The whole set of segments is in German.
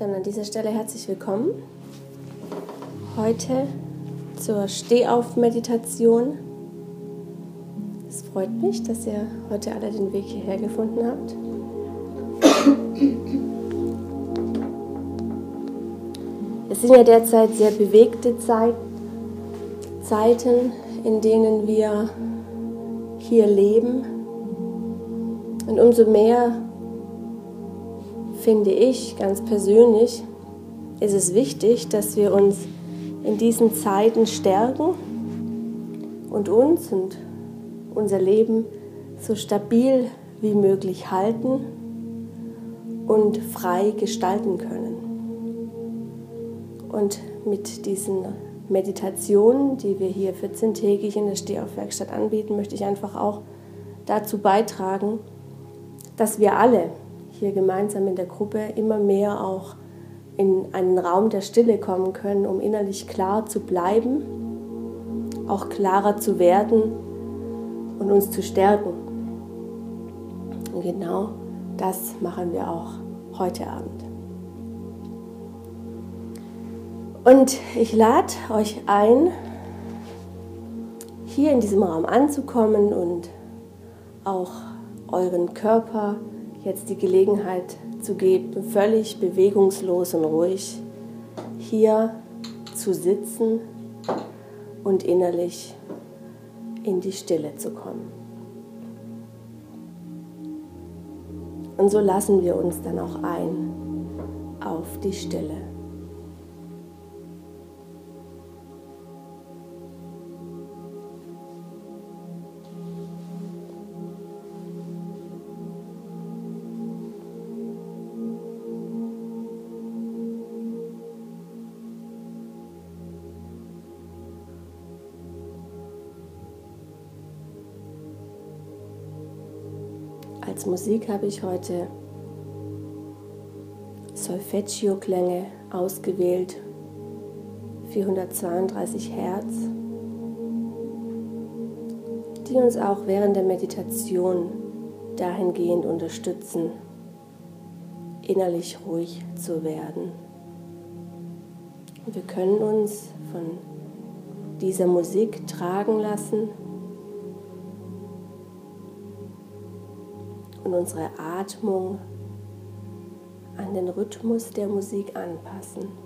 dann an dieser Stelle herzlich willkommen. Heute zur Stehauf-Meditation. Es freut mich, dass ihr heute alle den Weg hierher gefunden habt. Es sind ja derzeit sehr bewegte Zeit, Zeiten, in denen wir hier leben. Und umso mehr finde ich ganz persönlich, ist es wichtig, dass wir uns in diesen Zeiten stärken und uns und unser Leben so stabil wie möglich halten und frei gestalten können. Und mit diesen Meditationen, die wir hier 14-tägig in der Stehaufwerkstatt anbieten, möchte ich einfach auch dazu beitragen, dass wir alle hier gemeinsam in der Gruppe immer mehr auch in einen Raum der Stille kommen können, um innerlich klar zu bleiben, auch klarer zu werden und uns zu stärken. Und genau das machen wir auch heute Abend. Und ich lade euch ein, hier in diesem Raum anzukommen und auch euren Körper jetzt die Gelegenheit zu geben, völlig bewegungslos und ruhig hier zu sitzen und innerlich in die Stille zu kommen. Und so lassen wir uns dann auch ein auf die Stille. Musik habe ich heute Solfeggio-Klänge ausgewählt, 432 Hertz, die uns auch während der Meditation dahingehend unterstützen, innerlich ruhig zu werden. wir können uns von dieser Musik tragen lassen und unsere Atmung an den Rhythmus der Musik anpassen.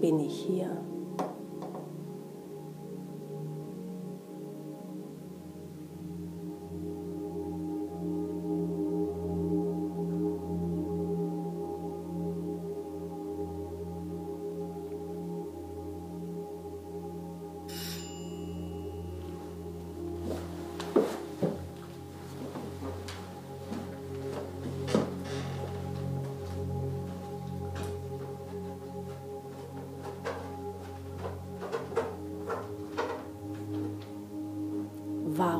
Bin ich hier?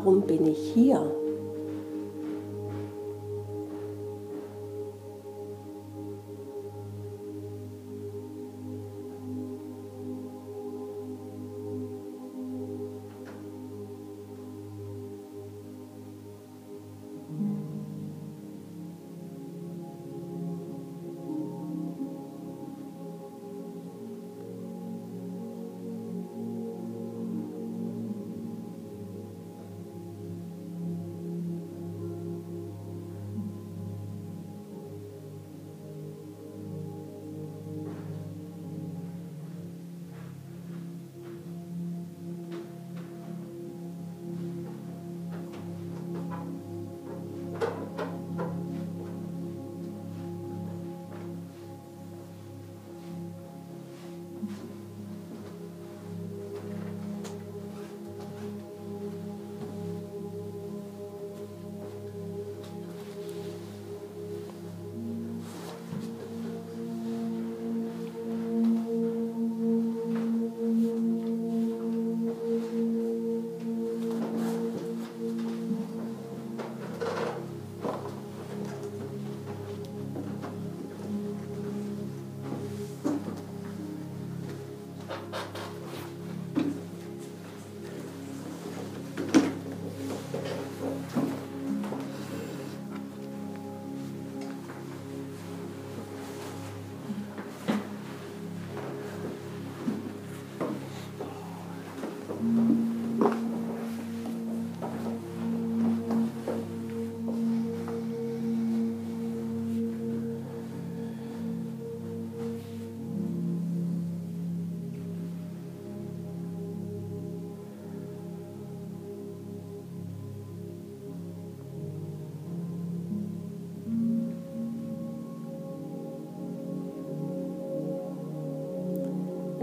Warum bin ich hier?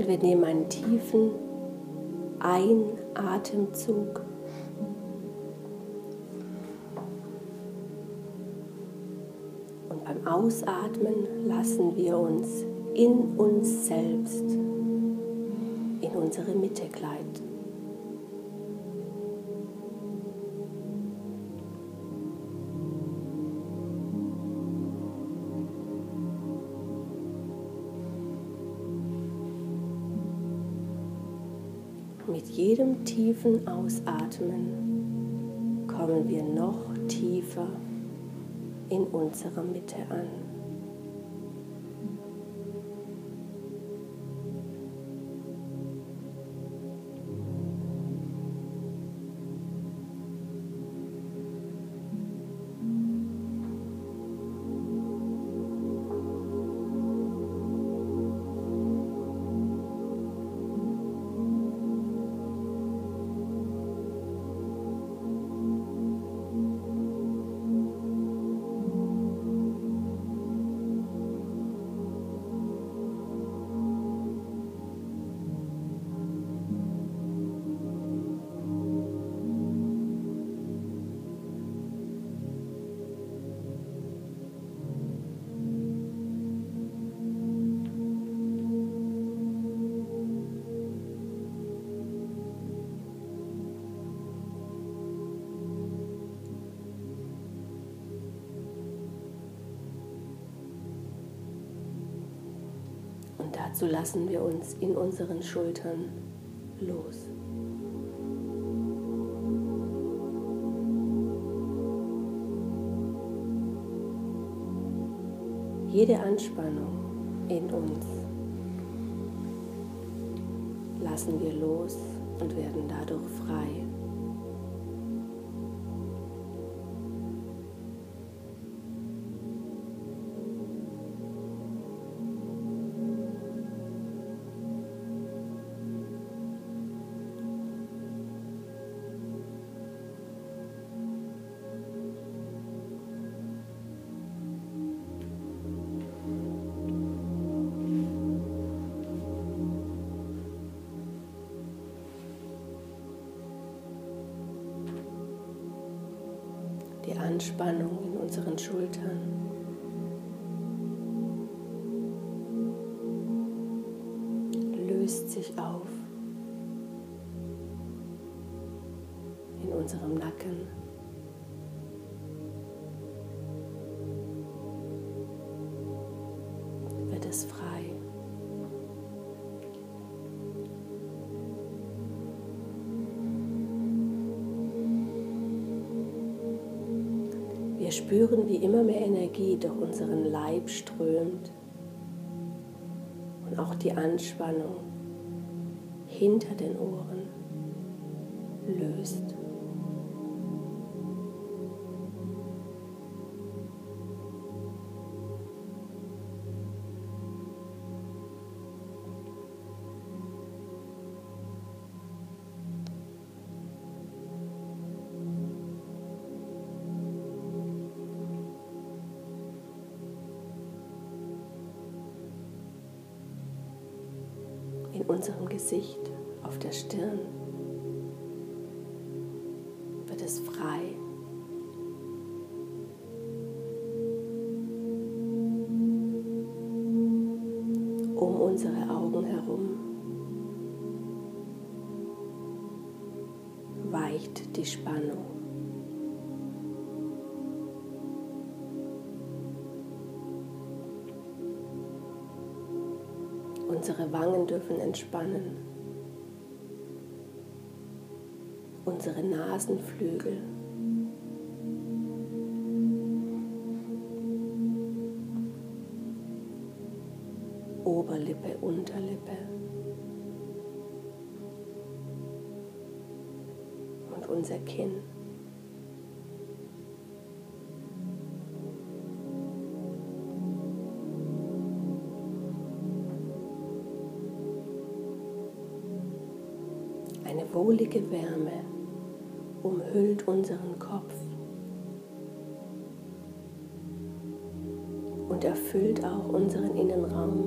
Wir nehmen einen tiefen Einatemzug. Und beim Ausatmen lassen wir uns in uns selbst, in unsere Mitte gleiten. Jedem tiefen Ausatmen kommen wir noch tiefer in unserer Mitte an. Dazu lassen wir uns in unseren Schultern los. Jede Anspannung in uns lassen wir los und werden dadurch frei. Wir spüren, wie immer mehr Energie durch unseren Leib strömt und auch die Anspannung hinter den Ohren löst. Unsere Wangen dürfen entspannen. Unsere Nasenflügel. Oberlippe, Unterlippe. Und unser Kinn. wohlige Wärme umhüllt unseren Kopf und erfüllt auch unseren Innenraum.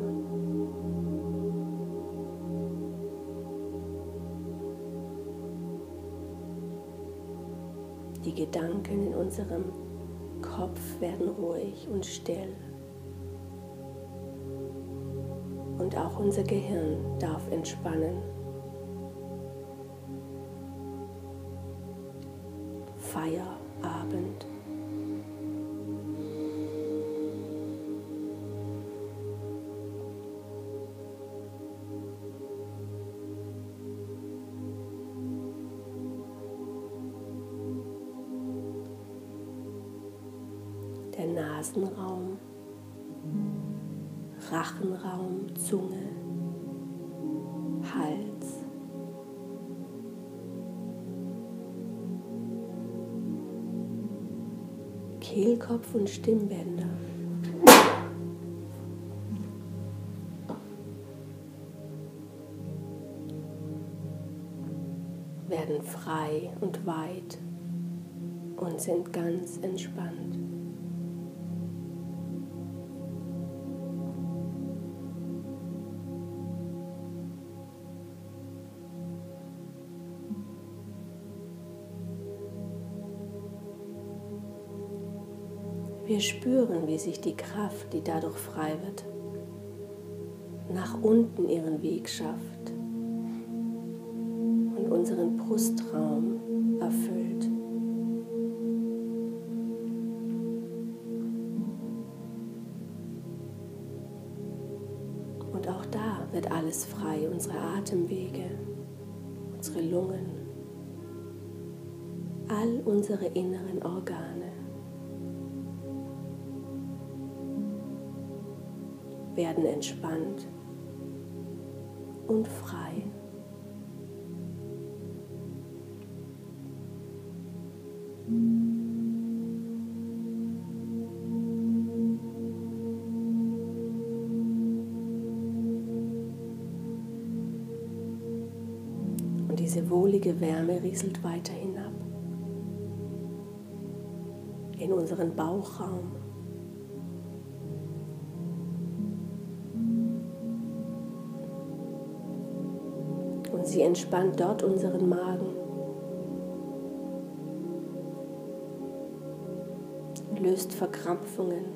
Die Gedanken in unserem Kopf werden ruhig und still. Und auch unser Gehirn darf entspannen. Hals. Kehlkopf und Stimmbänder. werden frei und weit und sind ganz entspannt. Wir spüren, wie sich die Kraft, die dadurch frei wird, nach unten ihren Weg schafft und unseren Brustraum erfüllt. Und auch da wird alles frei, unsere Atemwege, unsere Lungen, all unsere inneren Organe. Werden entspannt und frei. Und diese wohlige Wärme rieselt weiter hinab in unseren Bauchraum. Sie entspannt dort unseren Magen. Löst Verkrampfungen.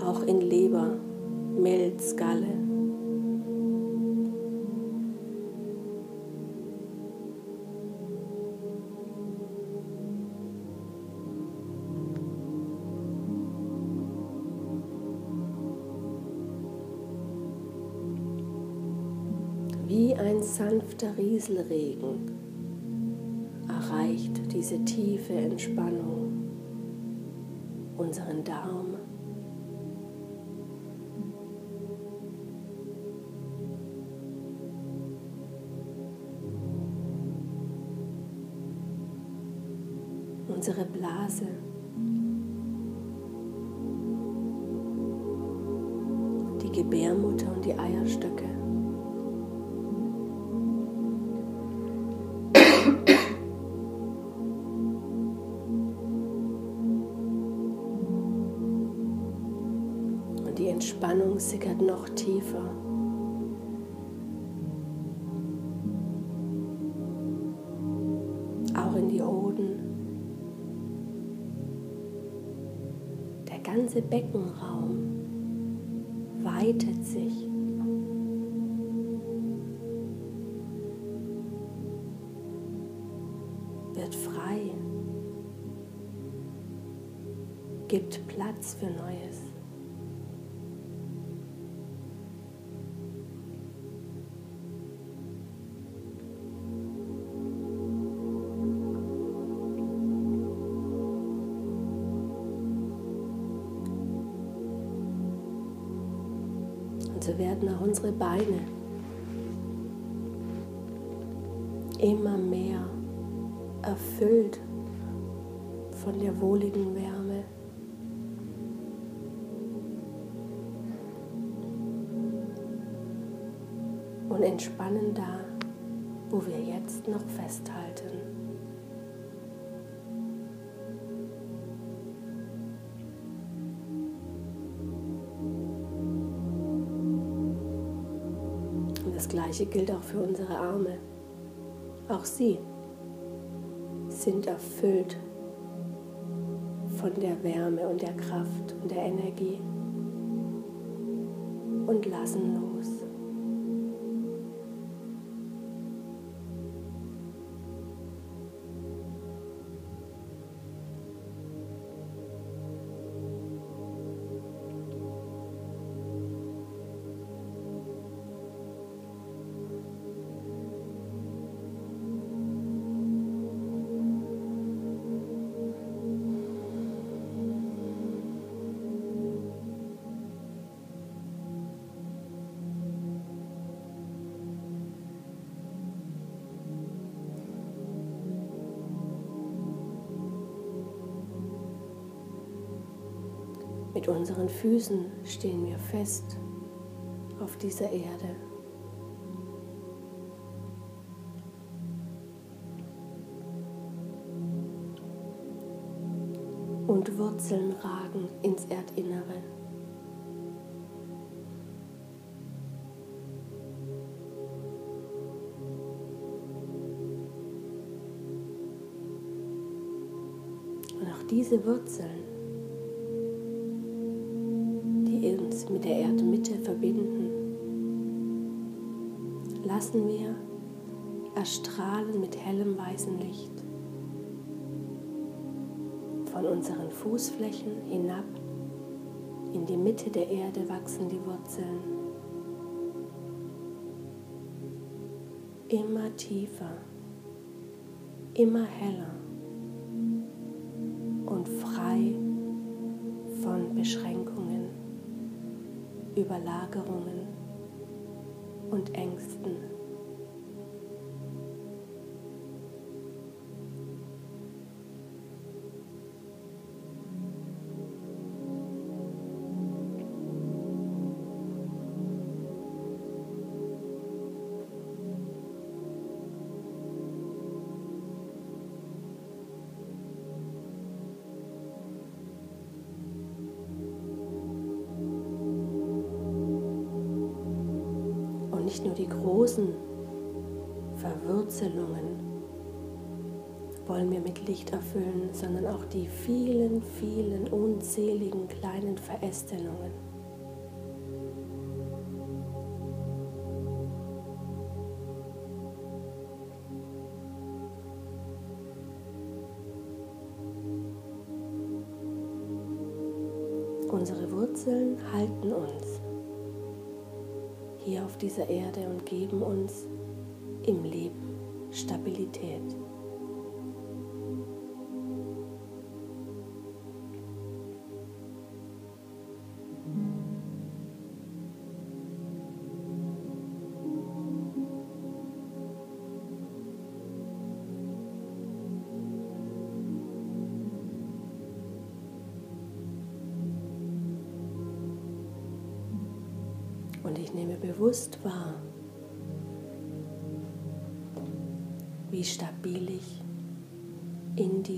Auch in Leber, Milz, Galle. Sanfter Rieselregen erreicht diese tiefe Entspannung unseren Darm. Unsere Blase. Entspannung sickert noch tiefer. Auch in die Hoden. Der ganze Beckenraum weitet sich. Wird frei. Gibt Platz für Neues. So werden auch unsere Beine immer mehr erfüllt von der wohligen Wärme. Und entspannen da, wo wir jetzt noch festhalten. Das gleiche gilt auch für unsere Arme. Auch sie sind erfüllt von der Wärme und der Kraft und der Energie und lassen los. Mit unseren Füßen stehen wir fest auf dieser Erde. Und Wurzeln ragen ins Erdinnere. Und auch diese Wurzeln mit der Erdmitte verbinden, lassen wir erstrahlen mit hellem weißen Licht von unseren Fußflächen hinab in die Mitte der Erde wachsen die Wurzeln. Immer tiefer, immer heller Überlagerungen und Ängsten. Nur die großen Verwurzelungen wollen wir mit Licht erfüllen, sondern auch die vielen, vielen unzähligen kleinen Verästelungen. Unsere Wurzeln halten uns hier auf dieser Erde und geben uns im Leben Stabilität.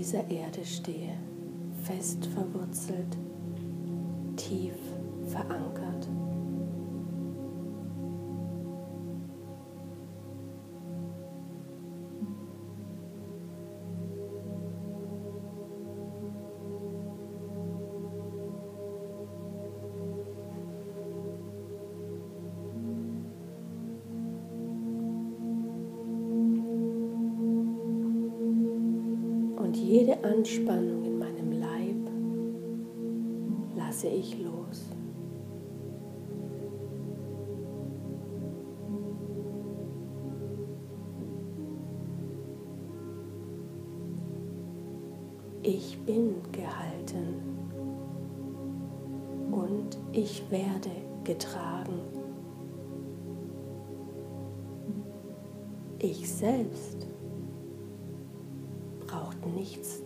Dieser Erde stehe, fest verwurzelt, tief verankert. Anspannung in meinem Leib lasse ich los. Ich bin gehalten und ich werde getragen. Ich selbst nichts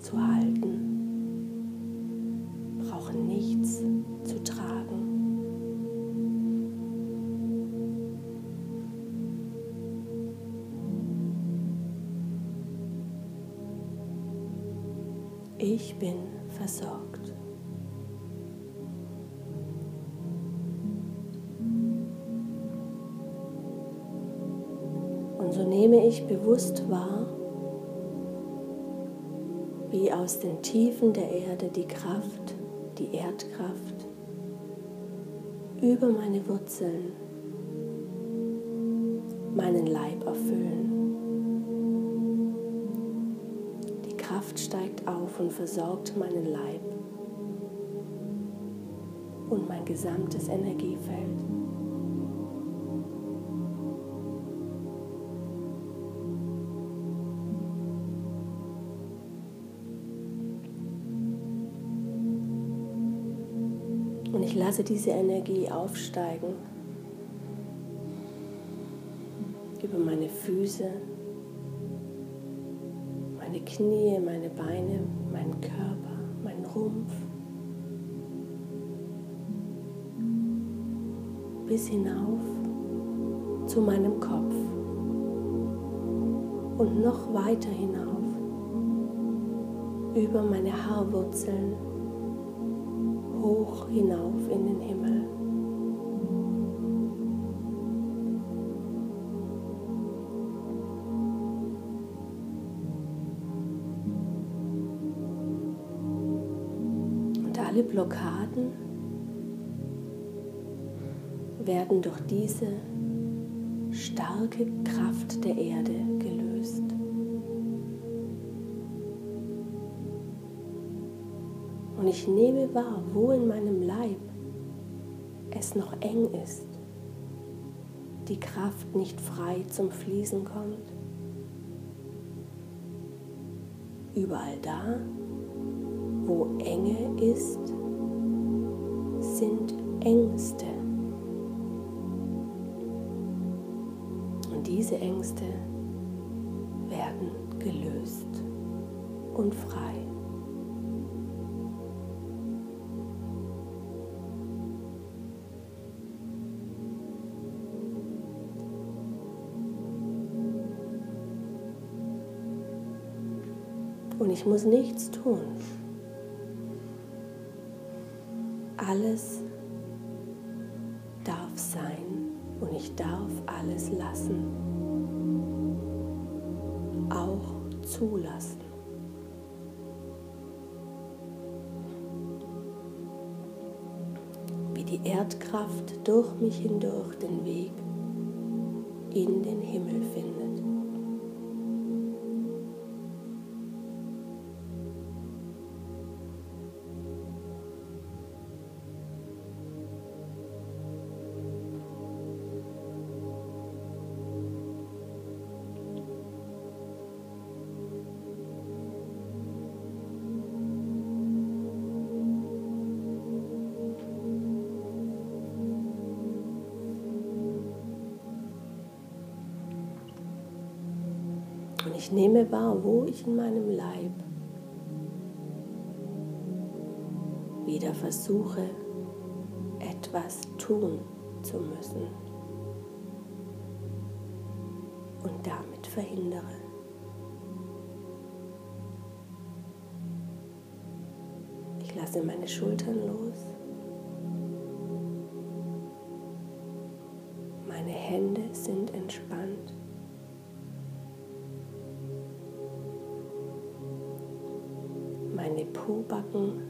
aus den Tiefen der Erde die Kraft, die Erdkraft, über meine Wurzeln meinen Leib erfüllen. Die Kraft steigt auf und versorgt meinen Leib und mein gesamtes Energiefeld. Und ich lasse diese Energie aufsteigen. Über meine Füße, meine Knie, meine Beine, meinen Körper, meinen Rumpf. Bis hinauf zu meinem Kopf. Und noch weiter hinauf über meine Haarwurzeln hoch hinauf in den Himmel. Und alle Blockaden werden durch diese starke Kraft der Erde ich nehme wahr, wo in meinem Leib es noch eng ist, die Kraft nicht frei zum Fließen kommt. Überall da, wo Enge ist, sind Ängste. Und diese Ängste werden gelöst und frei. Ich muss nichts tun. Alles darf sein und ich darf alles lassen. Auch zulassen. Wie die Erdkraft durch mich hindurch den Weg in den Himmel findet. Nehme wahr, wo ich in meinem Leib wieder versuche, etwas tun zu müssen und damit verhindere. Ich lasse meine Schultern los, meine Hände sind entspannt. Pobacken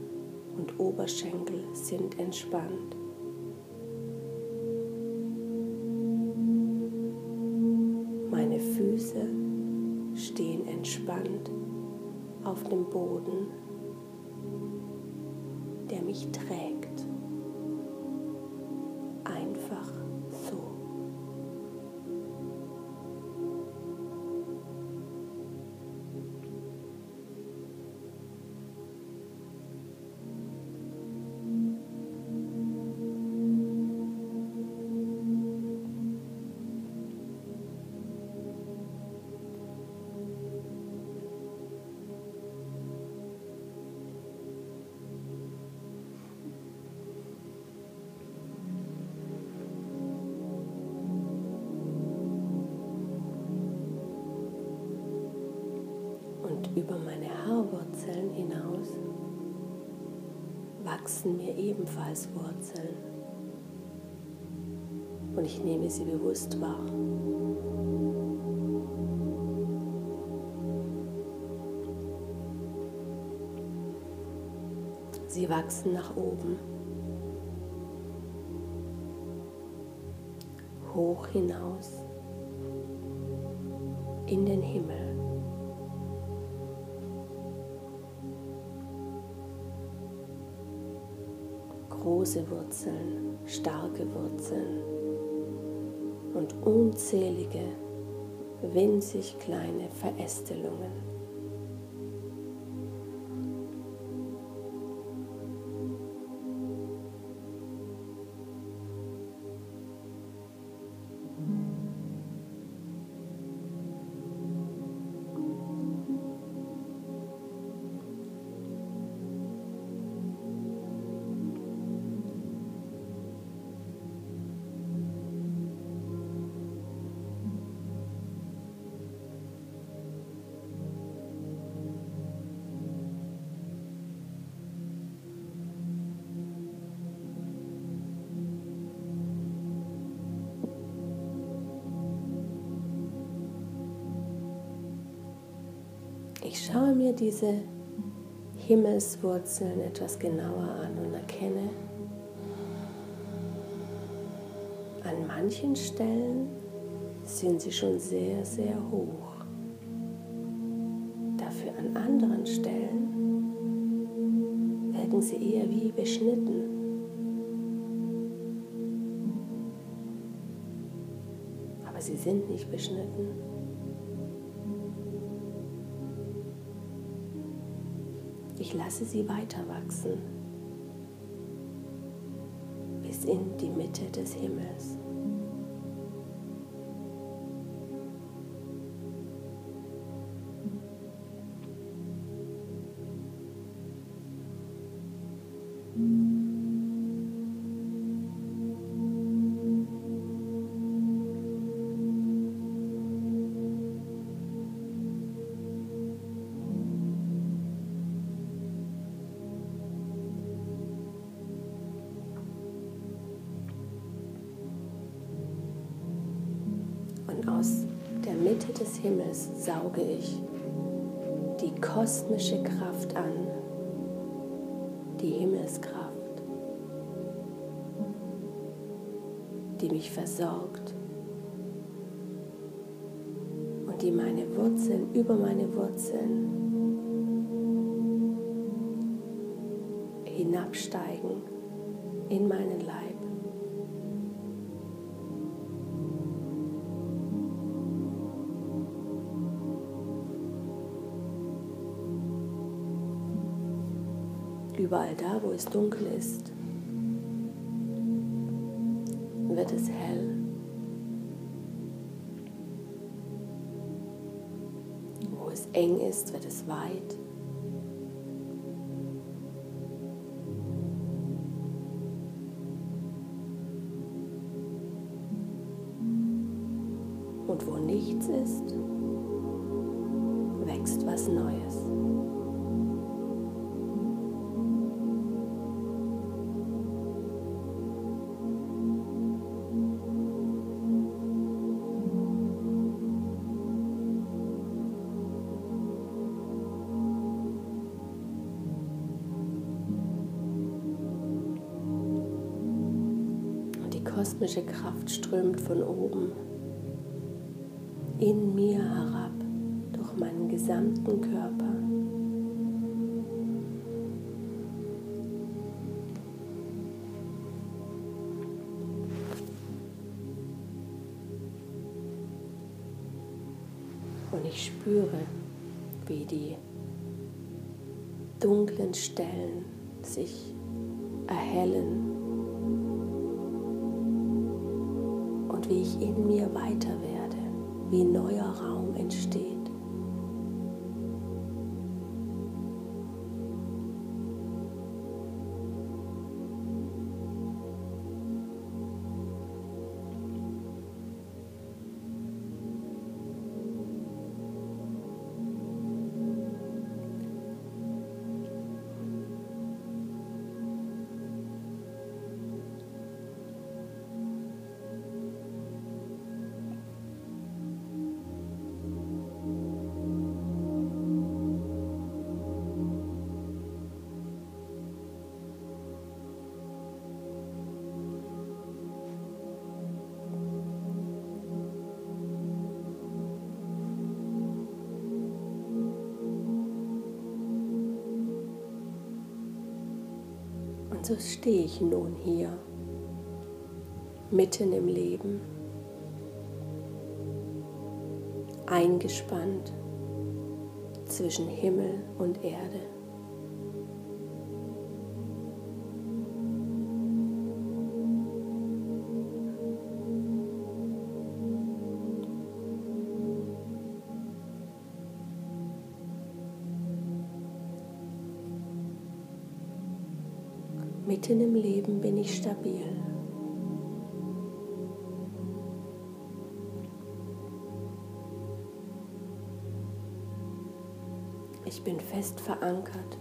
und Oberschenkel sind entspannt. Meine Füße stehen entspannt auf dem Boden, der mich trägt. wachsen mir ebenfalls Wurzeln. Und ich nehme sie bewusst wahr. Sie wachsen nach oben, hoch hinaus, in den Himmel. Große Wurzeln, starke Wurzeln und unzählige, winzig kleine Verästelungen. Ich schaue mir diese Himmelswurzeln etwas genauer an und erkenne, an manchen Stellen sind sie schon sehr, sehr hoch. Dafür an anderen Stellen wirken sie eher wie beschnitten. Aber sie sind nicht beschnitten. Ich lasse sie weiter wachsen bis in die Mitte des Himmels. Himmels sauge ich die kosmische Kraft an, die Himmelskraft, die mich versorgt und die meine Wurzeln über meine Wurzeln hinabsteigen in meinen Leib. Überall da, wo es dunkel ist, wird es hell. Wo es eng ist, wird es weit. Und wo nichts ist, strömt von oben in mir herab durch meinen gesamten Körper. Und ich spüre, wie die dunklen Stellen sich erhellen wie ich in mir weiter werde, wie neuer Raum entsteht. So stehe ich nun hier, mitten im Leben, eingespannt zwischen Himmel und Erde. Mitten im Leben bin ich stabil. Ich bin fest verankert.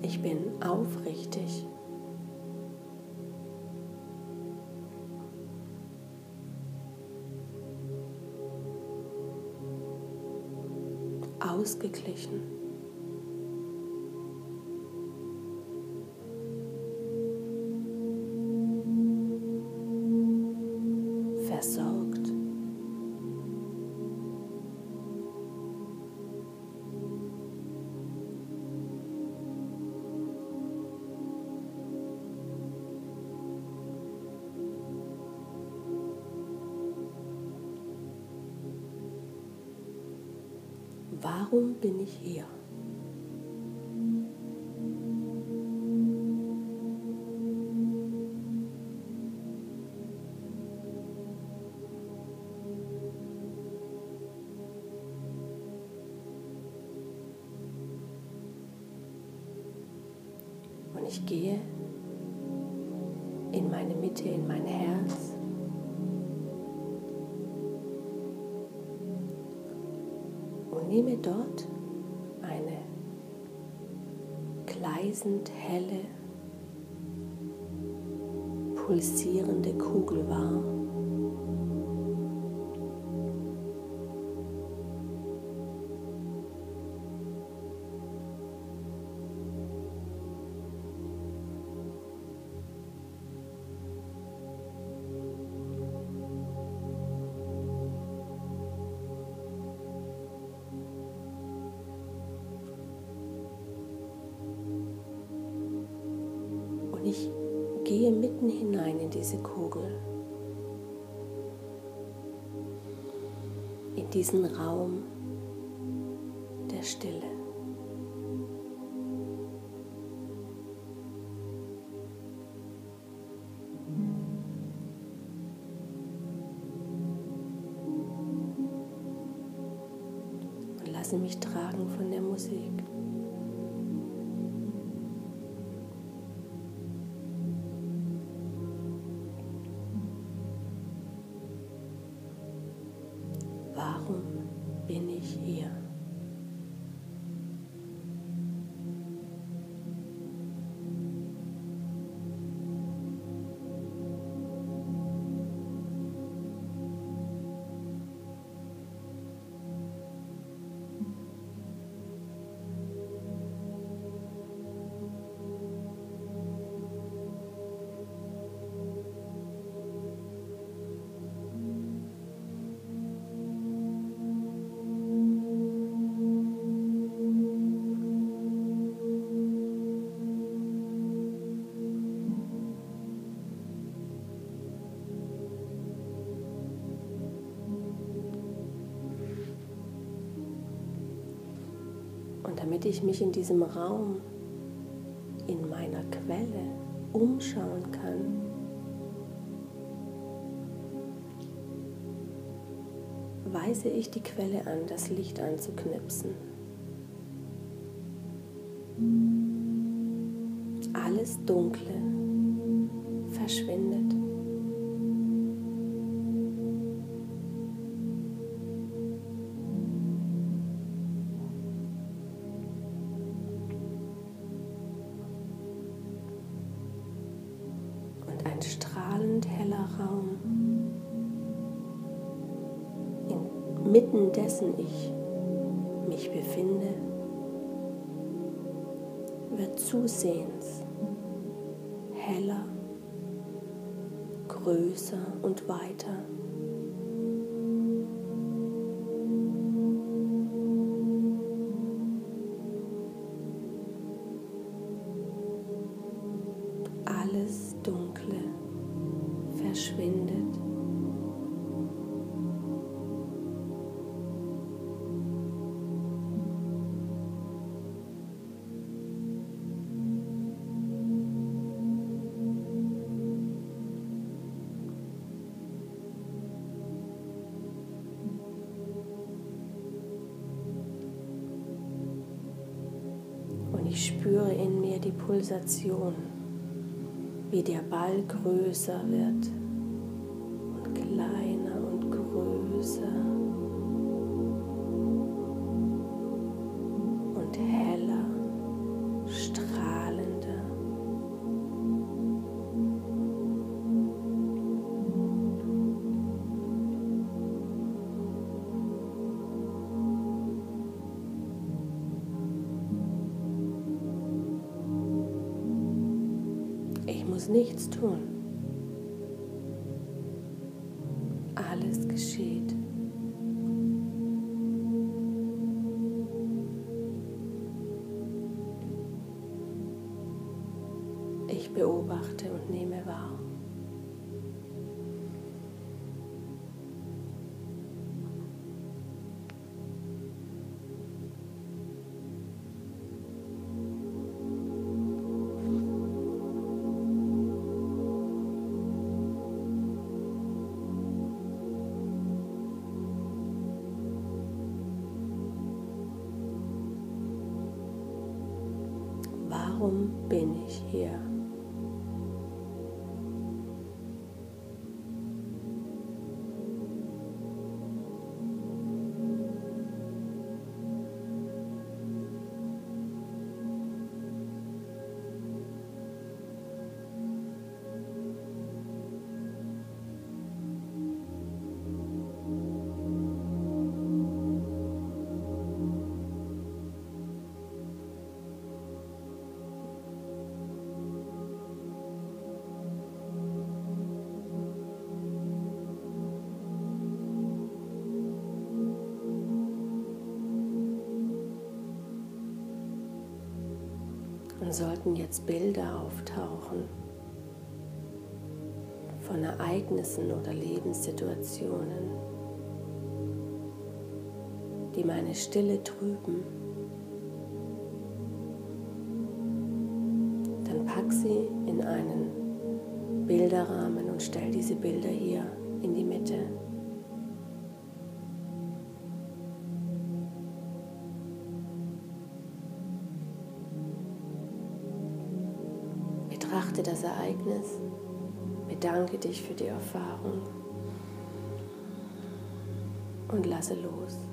Ich bin aufrichtig. Ausgeglichen. Ich gehe in meine Mitte, in mein Herz. nehme dort eine gleisend helle, pulsierende Kugel wahr. Diesen Raum der Stille. Und lasse mich tragen von der Musik. Ich mich in diesem Raum, in meiner Quelle umschauen kann. Weise ich die Quelle an, das Licht anzuknipsen. Alles Dunkle verschwindet. Dessen ich mich befinde, wird zusehends heller, größer und weiter. Die Pulsation, wie der Ball größer wird muss nichts tun. Dann sollten jetzt Bilder auftauchen von Ereignissen oder Lebenssituationen, die meine Stille trüben. Dann pack sie in einen Bilderrahmen und stell diese Bilder hier in die Mitte. Ereignis, bedanke dich für die Erfahrung und lasse los.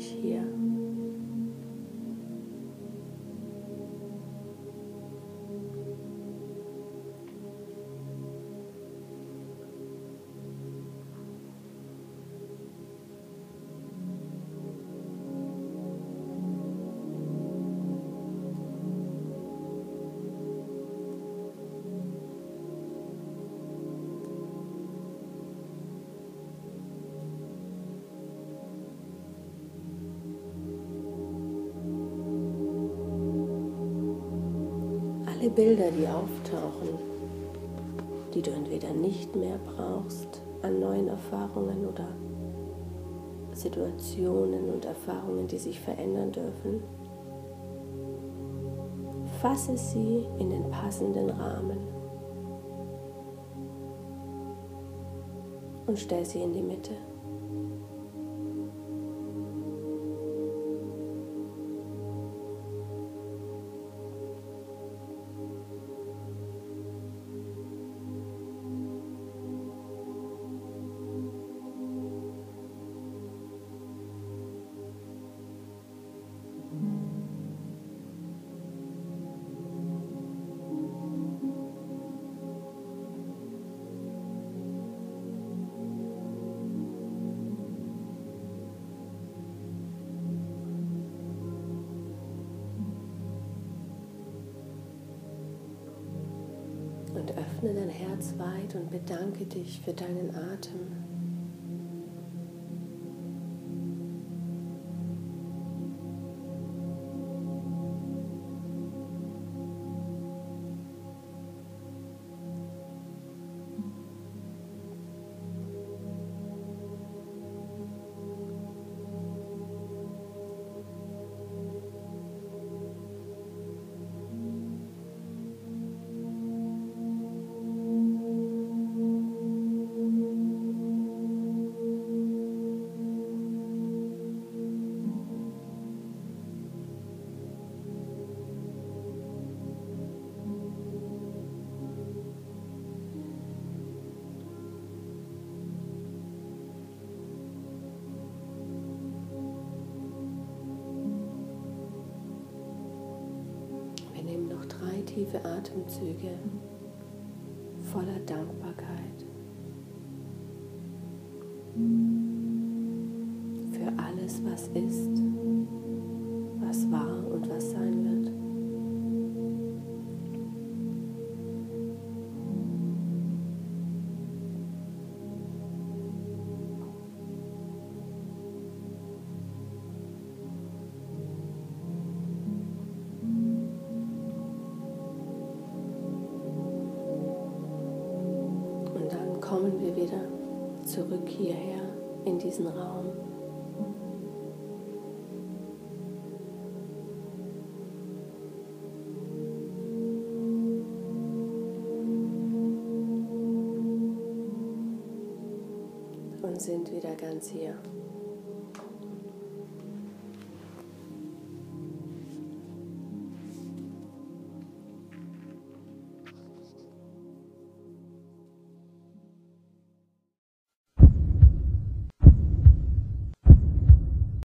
Bin alle Bilder, die auftauchen, die du entweder nicht mehr brauchst an neuen Erfahrungen oder Situationen und Erfahrungen, die sich verändern dürfen, fasse sie in den passenden Rahmen und stell sie in die Mitte. Weit und bedanke dich für deinen Atem. Tiefe Atemzüge voller Dankbarkeit wieder ganz hier.